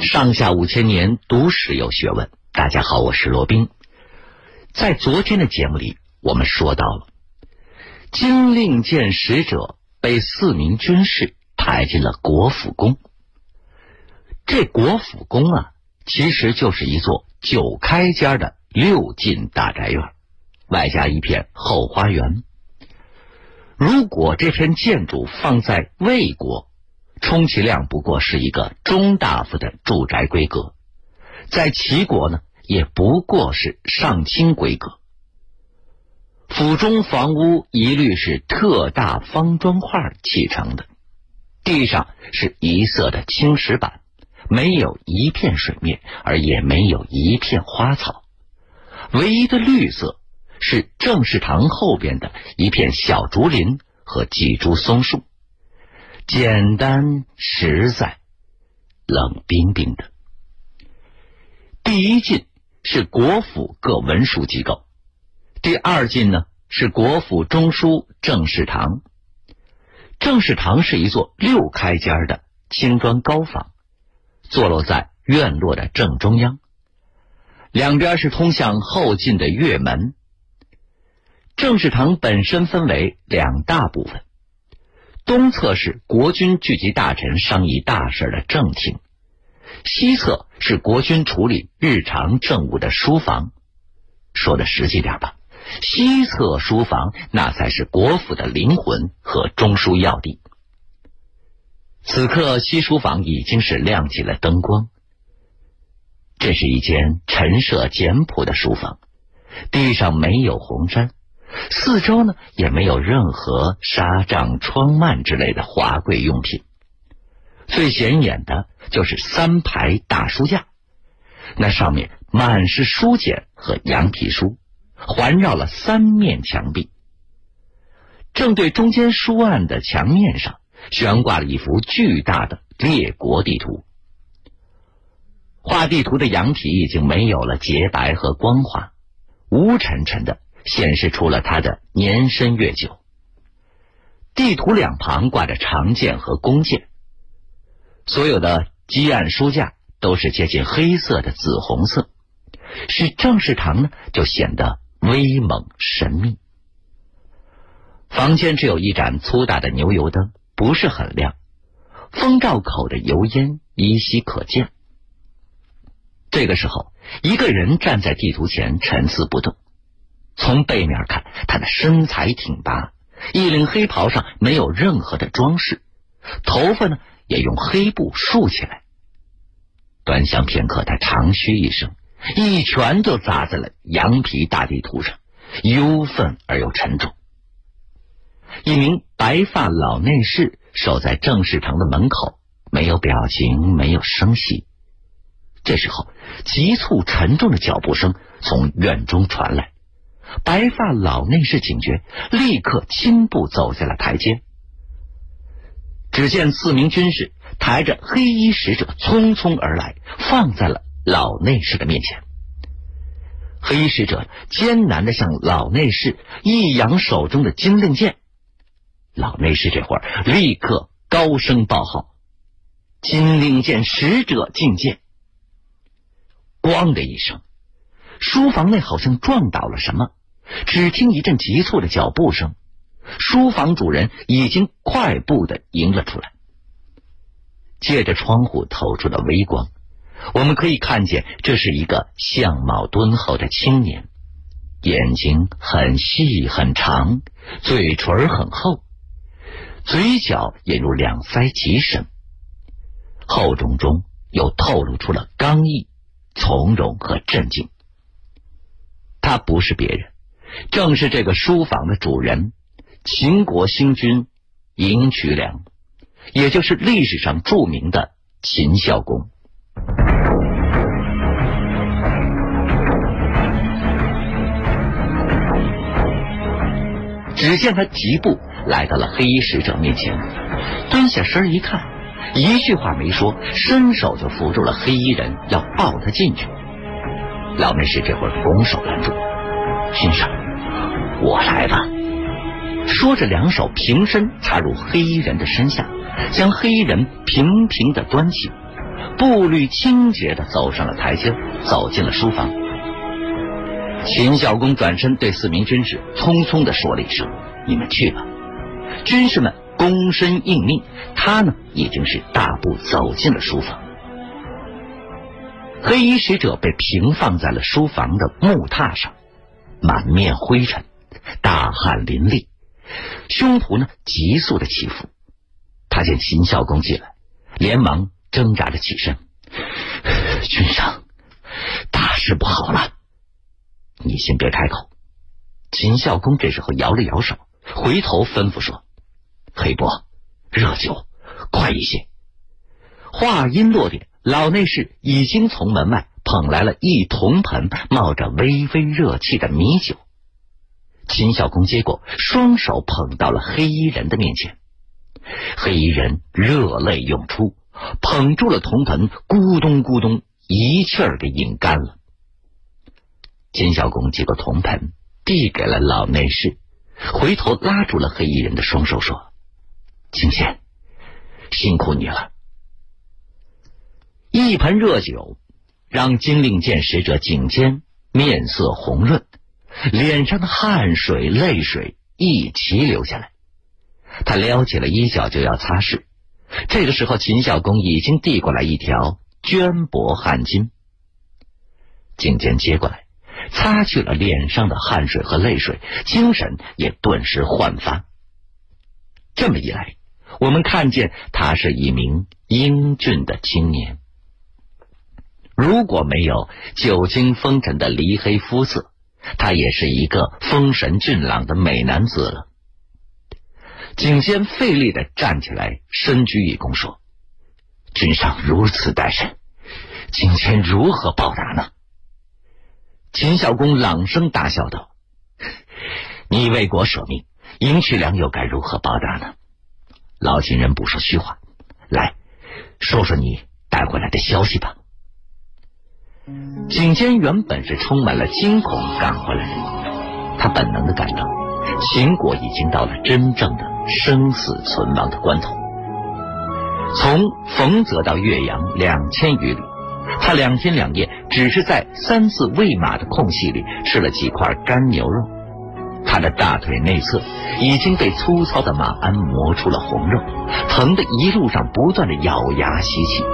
上下五千年，读史有学问。大家好，我是罗宾。在昨天的节目里，我们说到了金令箭使者被四名军士抬进了国府宫。这国府宫啊，其实就是一座九开间的六进大宅院，外加一片后花园。如果这片建筑放在魏国，充其量不过是一个中大夫的住宅规格，在齐国呢，也不过是上卿规格。府中房屋一律是特大方砖块砌成的，地上是一色的青石板，没有一片水面，而也没有一片花草，唯一的绿色是正事堂后边的一片小竹林和几株松树。简单实在，冷冰冰的。第一进是国府各文书机构，第二进呢是国府中书政事堂。政事堂是一座六开间的青砖高房，坐落在院落的正中央，两边是通向后进的月门。政事堂本身分为两大部分。东侧是国军聚集大臣商议大事的正厅，西侧是国军处理日常政务的书房。说的实际点吧，西侧书房那才是国府的灵魂和中枢要地。此刻西书房已经是亮起了灯光。这是一间陈设简朴的书房，地上没有红毡。四周呢也没有任何纱帐、窗幔之类的华贵用品，最显眼的就是三排大书架，那上面满是书简和羊皮书，环绕了三面墙壁。正对中间书案的墙面上悬挂了一幅巨大的列国地图，画地图的羊皮已经没有了洁白和光滑，乌沉沉的。显示出了他的年深月久。地图两旁挂着长剑和弓箭，所有的基案书架都是接近黑色的紫红色，使正事堂呢就显得威猛神秘。房间只有一盏粗大的牛油灯，不是很亮，风罩口的油烟依稀可见。这个时候，一个人站在地图前，沉思不动。从背面看，他的身材挺拔，一领黑袍上没有任何的装饰，头发呢也用黑布束起来。端详片刻，他长吁一声，一拳就砸在了羊皮大地图上，忧愤而又沉重。一名白发老内侍守在正事堂的门口，没有表情，没有声息。这时候，急促沉重的脚步声从院中传来。白发老内侍警觉，立刻轻步走下了台阶。只见四名军士抬着黑衣使者匆匆而来，放在了老内侍的面前。黑衣使者艰难的向老内侍一扬手中的金令箭，老内侍这会儿立刻高声报号：“金令箭使者觐见。”咣的一声，书房内好像撞倒了什么。只听一阵急促的脚步声，书房主人已经快步的迎了出来。借着窗户透出的微光，我们可以看见这是一个相貌敦厚的青年，眼睛很细很长，嘴唇很厚，嘴角引入两腮极深，厚重中又透露出了刚毅、从容和镇静。他不是别人。正是这个书房的主人，秦国新君赢渠梁，也就是历史上著名的秦孝公。只见他疾步来到了黑衣使者面前，蹲下身一看，一句话没说，伸手就扶住了黑衣人，要抱他进去。老内侍这会儿拱手拦住，先生。我来吧，说着，两手平身插入黑衣人的身下，将黑衣人平平的端起，步履清洁的走上了台阶，走进了书房。秦孝公转身对四名军士匆匆的说了一声：“你们去吧。”军士们躬身应命，他呢已经是大步走进了书房。黑衣使者被平放在了书房的木榻上，满面灰尘，大汗淋漓，胸脯呢急速的起伏。他见秦孝公进来，连忙挣扎着起身：“君上，大事不好了！”你先别开口。秦孝公这时候摇了摇手，回头吩咐说：“黑伯，热酒，快一些。”话音落点，老内侍已经从门外捧来了一铜盆冒着微微热气的米酒。秦孝公接过，双手捧到了黑衣人的面前。黑衣人热泪涌出，捧住了铜盆，咕咚咕咚一气儿给饮干了。秦孝公接过铜盆，递给了老内侍，回头拉住了黑衣人的双手，说：“景贤，辛苦你了。”一盆热酒让金令见使者颈肩面色红润，脸上的汗水泪水一齐流下来。他撩起了衣角就要擦拭，这个时候秦孝公已经递过来一条绢帛汗巾，景监接过来。擦去了脸上的汗水和泪水，精神也顿时焕发。这么一来，我们看见他是一名英俊的青年。如果没有久经风尘的离黑肤色，他也是一个风神俊朗的美男子了。景监费力的站起来，深鞠一躬说：“君上如此待人，景监如何报答呢？”秦孝公朗声大笑道：“你为国舍命，赢渠梁又该如何报答呢？”老秦人不说虚话，来说说你带回来的消息吧。景监原本是充满了惊恐赶回来的，他本能的感到秦国已经到了真正的生死存亡的关头。从冯泽到岳阳两千余里。他两天两夜只是在三次喂马的空隙里吃了几块干牛肉，他的大腿内侧已经被粗糙的马鞍磨出了红肉，疼得一路上不断的咬牙吸气。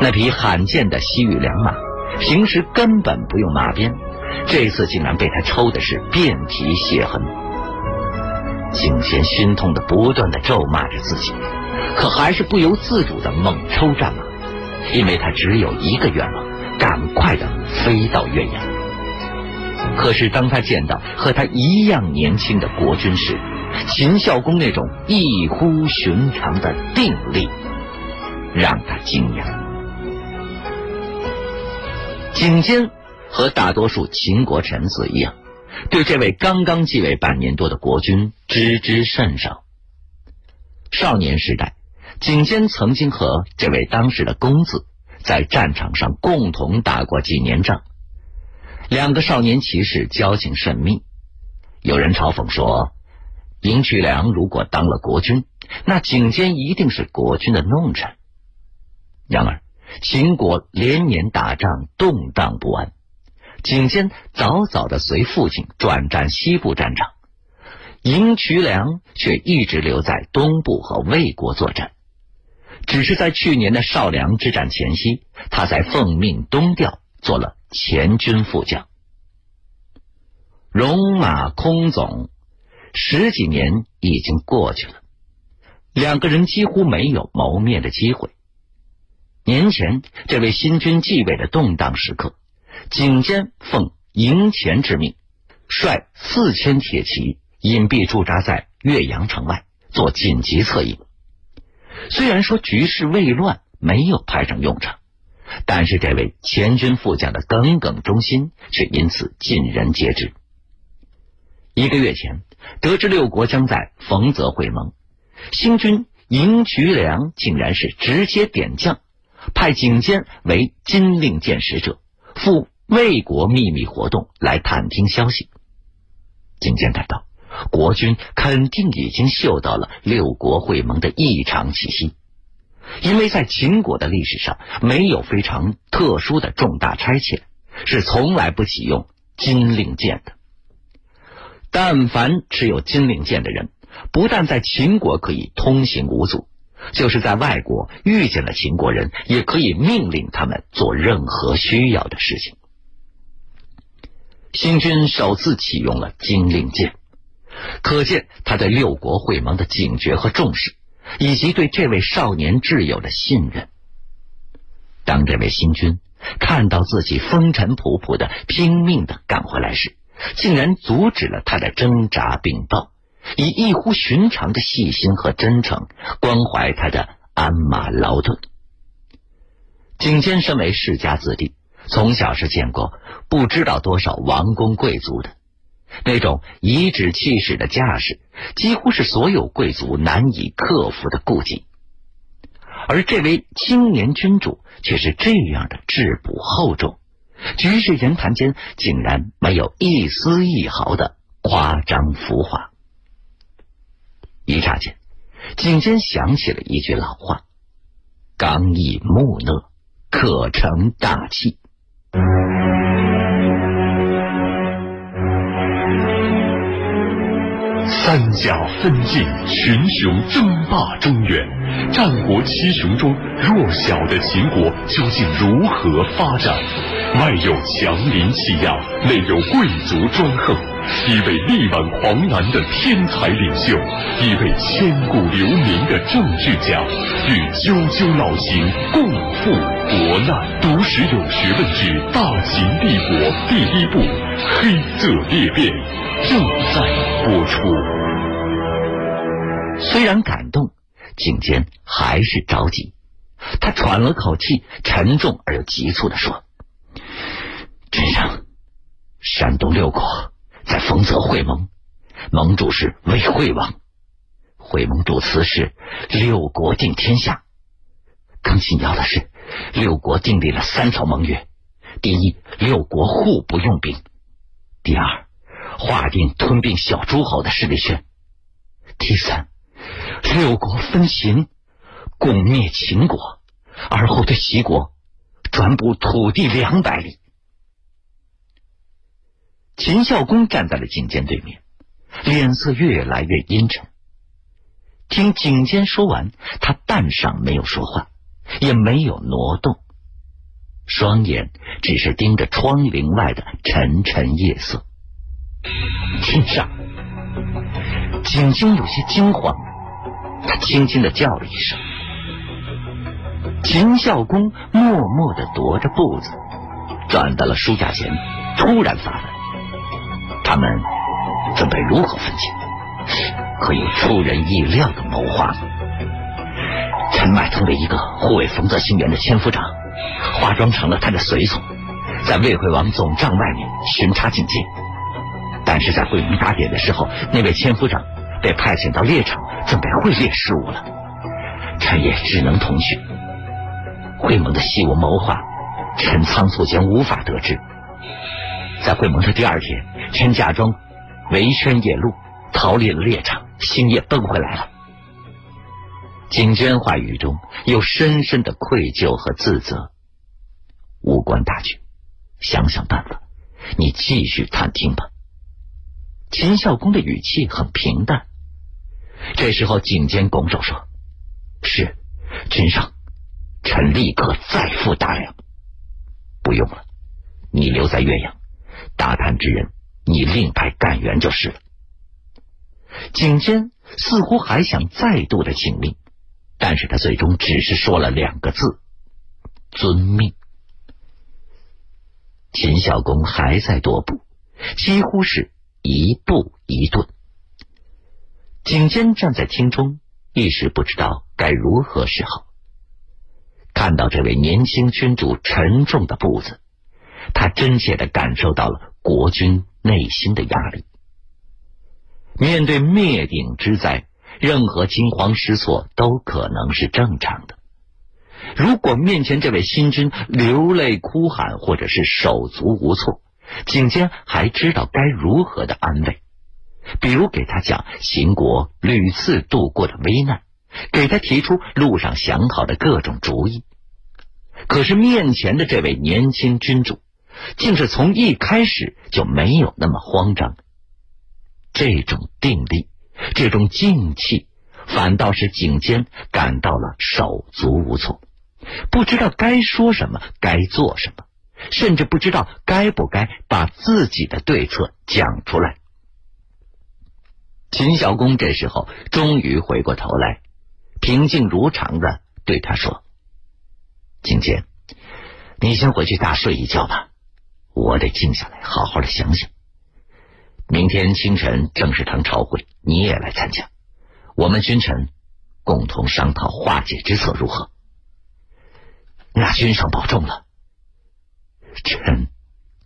那匹罕见的西域良马，平时根本不用马鞭，这次竟然被他抽的是遍体血痕。景贤心痛的不断的咒骂着自己，可还是不由自主的猛抽战马。因为他只有一个愿望，赶快的飞到岳阳。可是当他见到和他一样年轻的国君时，秦孝公那种异乎寻常的定力，让他惊讶。景监和大多数秦国臣子一样，对这位刚刚继位半年多的国君知之甚少。少年时代。景监曾经和这位当时的公子在战场上共同打过几年仗，两个少年骑士交情甚密。有人嘲讽说，赢渠梁如果当了国君，那景监一定是国君的弄臣。然而，秦国连年打仗，动荡不安，景监早早的随父亲转战西部战场，赢渠梁却一直留在东部和魏国作战。只是在去年的少梁之战前夕，他才奉命东调，做了前军副将。戎马空总，十几年已经过去了，两个人几乎没有谋面的机会。年前这位新君继位的动荡时刻，景监奉营前之命，率四千铁骑隐蔽驻扎在岳阳城外，做紧急策应。虽然说局势未乱，没有派上用场，但是这位前军副将的耿耿忠心却因此尽人皆知。一个月前，得知六国将在冯泽会盟，新军赢渠梁竟然是直接点将，派景监为金令箭使者，赴魏国秘密活动来探听消息。景监感到。国君肯定已经嗅到了六国会盟的异常气息，因为在秦国的历史上，没有非常特殊的重大差遣，是从来不启用金令箭的。但凡持有金令箭的人，不但在秦国可以通行无阻，就是在外国遇见了秦国人，也可以命令他们做任何需要的事情。新君首次启用了金令箭，可见他对六国会盟的警觉和重视，以及对这位少年挚友的信任。当这位新君看到自己风尘仆仆的拼命的赶回来时，竟然阻止了他的挣扎禀报，以异乎寻常的细心和真诚关怀他的鞍马劳顿。景监身为世家子弟，从小是见过不知道多少王公贵族的，那种颐指气使的架势，几乎是所有贵族难以克服的顾忌。而这位青年君主却是这样的质朴厚重。举止言谈间，竟然没有一丝一毫的夸张浮华。一刹间，颈间想起了一句老话：“刚毅木讷，可成大器。”三甲分晋，群雄争霸中原。战国七雄中，弱小的秦国究竟如何发展？外有强邻欺压，内有贵族专横。一位力挽狂澜的天才领袖，一位千古留名的政治家，与赳赳老秦共赴国难。读史有学问之《大秦帝国》第一部《黑色裂变》正在播出。虽然感动，颈间还是着急。他喘了口气，沉重而又急促的说。君上，山东六国在丰泽会盟，盟主是魏惠王。会盟主词是六国定天下。更紧要的是，六国订立了三条盟约：第一，六国互不用兵；第二，划定吞并小诸侯的势力圈；第三，六国分秦，共灭秦国，而后对齐国转补土地两百里。秦孝公站在了景监对面，脸色越来越阴沉。听景监说完，他半晌没有说话，也没有挪动，双眼只是盯着窗棂外的沉沉夜色。天上，景监有些惊慌，他轻轻的叫了一声。秦孝公默默的踱着步子，转到了书架前，突然发问。他们准备如何分钱？可有出人意料的谋划？陈麦通的一个护卫冯泽新元的千夫长，化妆成了他的随从，在魏惠王总帐外面巡查警戒。但是在会盟打点的时候，那位千夫长被派遣到猎场准备会猎失误了，陈也只能同去。会盟的细无谋划，陈仓促间无法得知。在会盟的第二天。陈假装围圈野路，逃离了猎场，星夜奔回来了。景娟话语中有深深的愧疚和自责。无关大局，想想办法，你继续探听吧。秦孝公的语气很平淡。这时候，景监拱手说：“是，君上，臣立刻再付大粮。不用了，你留在岳阳，大谈之人。”你另派干员就是了。景监似乎还想再度的请命，但是他最终只是说了两个字：“遵命。”秦孝公还在踱步，几乎是一步一顿。景监站在厅中，一时不知道该如何是好。看到这位年轻君主沉重的步子，他真切的感受到了国君。内心的压力，面对灭顶之灾，任何惊慌失措都可能是正常的。如果面前这位新君流泪哭喊，或者是手足无措，景监还知道该如何的安慰，比如给他讲秦国屡次度过的危难，给他提出路上想好的各种主意。可是面前的这位年轻君主，竟是从一开始就没有那么慌张。这种定力，这种静气，反倒是景监感到了手足无措，不知道该说什么，该做什么，甚至不知道该不该把自己的对策讲出来。秦孝公这时候终于回过头来，平静如常的对他说：“景监，你先回去大睡一觉吧，我得静下来，好好的想想。明天清晨正式堂朝会，你也来参加，我们君臣共同商讨化解之策，如何？”那君上保重了，臣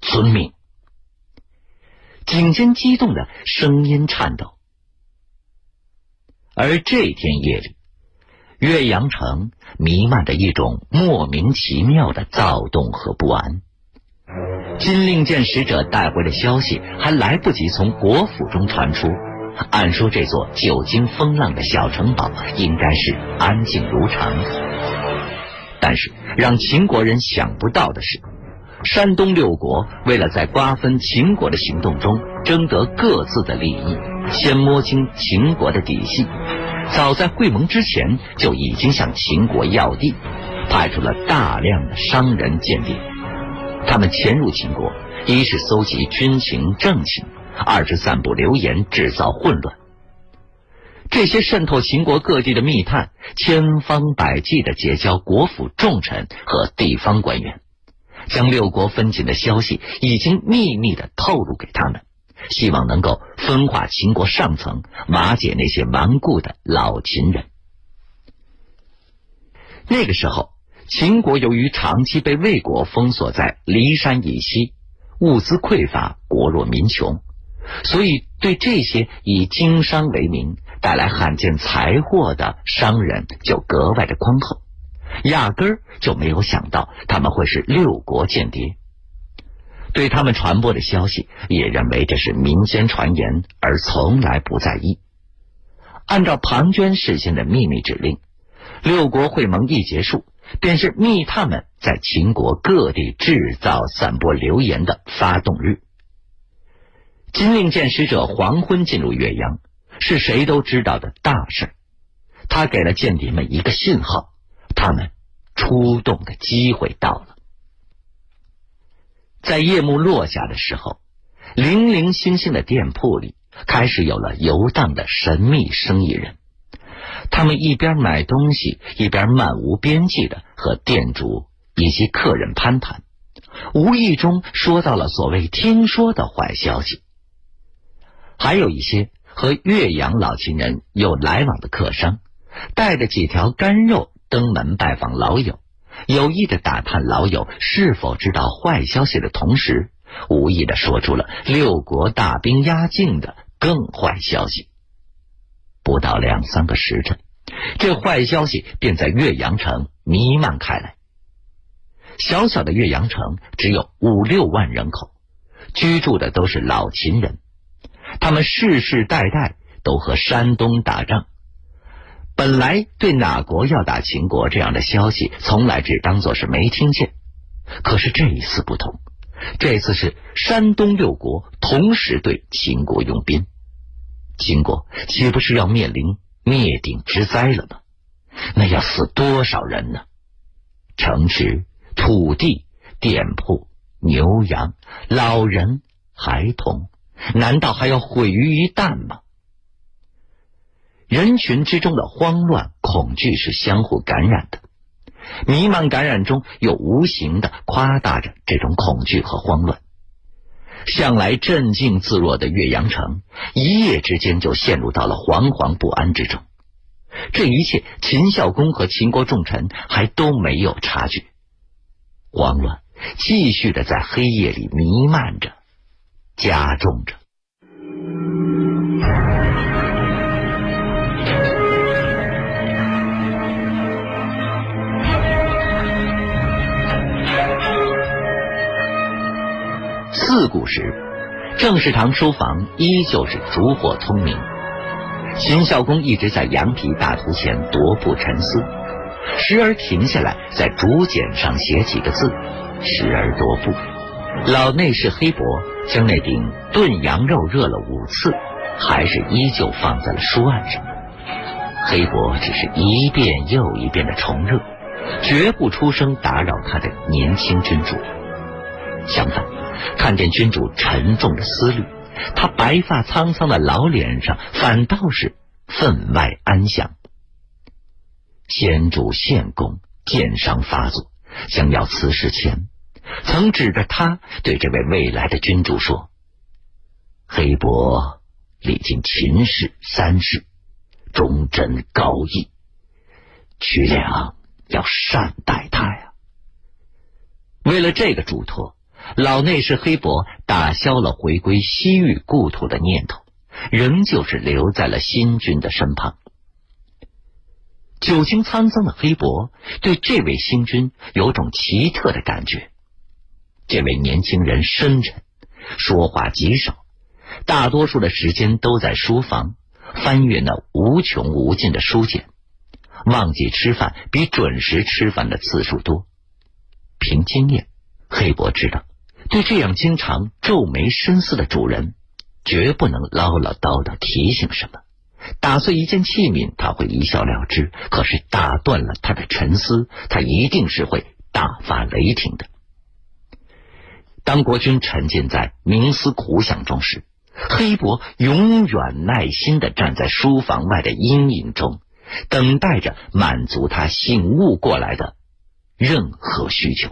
遵命。景监激动的声音颤抖。而这天夜里，岳阳城弥漫着一种莫名其妙的躁动和不安。金令箭使者带回的消息还来不及从国府中传出，按说这座久经风浪的小城堡应该是安静如常。但是让秦国人想不到的是，山东六国为了在瓜分秦国的行动中争得各自的利益。先摸清秦国的底细，早在会盟之前就已经向秦国要地，派出了大量的商人间谍。他们潜入秦国，一是搜集军情政情，二是散布流言，制造混乱。这些渗透秦国各地的密探，千方百计的结交国府重臣和地方官员，将六国分晋的消息已经秘密的透露给他们。希望能够分化秦国上层，瓦解那些顽固的老秦人。那个时候，秦国由于长期被魏国封锁在骊山以西，物资匮乏，国弱民穷，所以对这些以经商为名、带来罕见财货的商人就格外的宽厚，压根儿就没有想到他们会是六国间谍。对他们传播的消息，也认为这是民间传言，而从来不在意。按照庞涓事先的秘密指令，六国会盟一结束，便是密探们在秦国各地制造、散播流言的发动日。金令箭使者黄昏进入岳阳，是谁都知道的大事。他给了间谍们一个信号，他们出动的机会到了。在夜幕落下的时候，零零星星的店铺里开始有了游荡的神秘生意人。他们一边买东西，一边漫无边际的和店主以及客人攀谈，无意中说到了所谓听说的坏消息。还有一些和岳阳老情人有来往的客商，带着几条干肉登门拜访老友。有意的打探老友是否知道坏消息的同时，无意的说出了六国大兵压境的更坏消息。不到两三个时辰，这坏消息便在岳阳城弥漫开来。小小的岳阳城只有五六万人口，居住的都是老秦人，他们世世代代都和山东打仗。本来对哪国要打秦国这样的消息，从来只当做是没听见。可是这一次不同，这次是山东六国同时对秦国用兵，秦国岂不是要面临灭顶之灾了吗？那要死多少人呢？城池、土地、店铺、牛羊、老人、孩童，难道还要毁于一旦吗？人群之中的慌乱、恐惧是相互感染的，弥漫感染中又无形的夸大着这种恐惧和慌乱。向来镇静自若的岳阳城，一夜之间就陷入到了惶惶不安之中。这一切，秦孝公和秦国重臣还都没有察觉，慌乱继续的在黑夜里弥漫着，加重着。自古时，正式堂书房依旧是烛火通明。秦孝公一直在羊皮大图前踱步沉思，时而停下来在竹简上写几个字，时而踱步。老内侍黑伯将那顶炖羊肉热了五次，还是依旧放在了书案上。黑伯只是一遍又一遍的重热，绝不出声打扰他的年轻君主。相反，看见君主沉重的思虑，他白发苍苍的老脸上反倒是分外安详。先主献公剑伤发作，将要辞世前。曾指着他对这位未来的君主说：“黑伯历经秦氏、三世，忠贞高义，曲良要善待他呀。”为了这个嘱托，老内侍黑伯打消了回归西域故土的念头，仍旧是留在了新君的身旁。久经沧桑的黑伯对这位新君有种奇特的感觉。这位年轻人深沉，说话极少，大多数的时间都在书房翻阅那无穷无尽的书简，忘记吃饭比准时吃饭的次数多。凭经验，黑伯知道，对这样经常皱眉深思的主人，绝不能唠唠叨叨提醒什么。打碎一件器皿，他会一笑了之；可是打断了他的沉思，他一定是会大发雷霆的。当国君沉浸在冥思苦想中时，黑伯永远耐心的站在书房外的阴影中，等待着满足他醒悟过来的任何需求。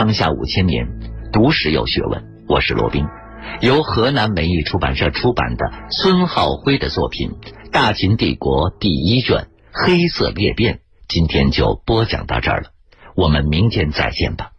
上下五千年，读史有学问。我是罗宾。由河南文艺出版社出版的孙浩辉的作品《大秦帝国》第一卷《黑色裂变》，今天就播讲到这儿了。我们明天再见吧。